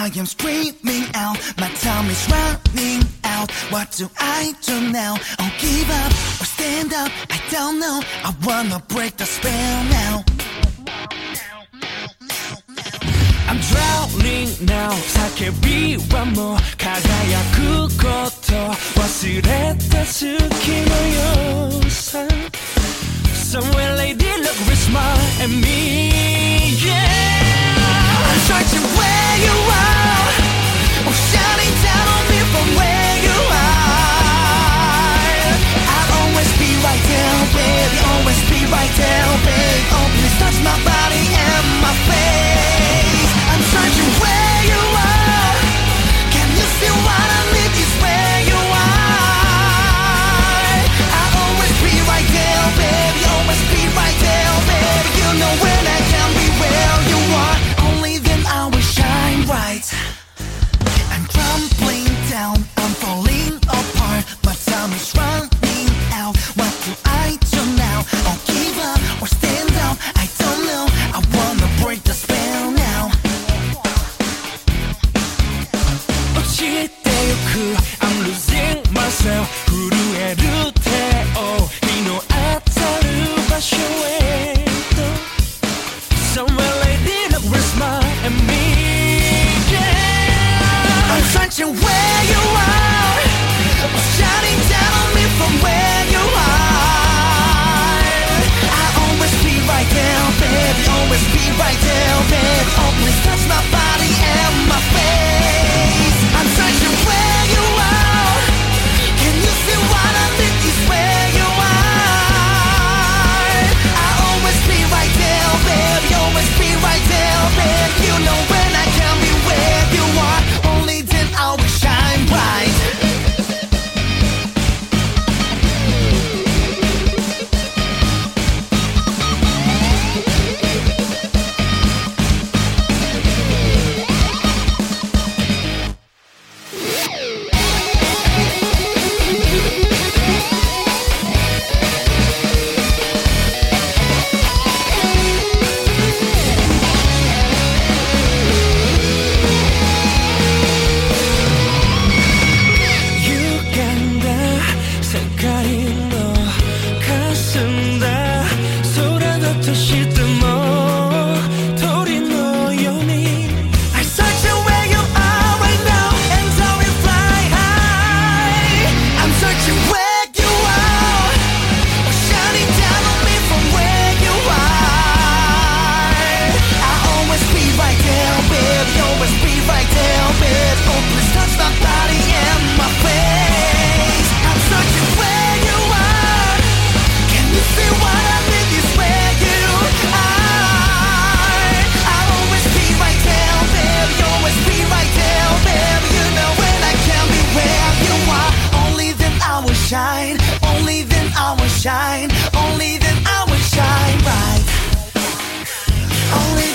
I am screaming out, my time is running out. What do I do now? Oh, give up or stand up? I don't know. I wanna break the spell now. I'm drowning now 叫びはもう輝くこと忘れた月のよさ Somewhere lady look with smile at me I'm losing myself. 震える shine. Only then I will shine. Only then I will shine bright. Only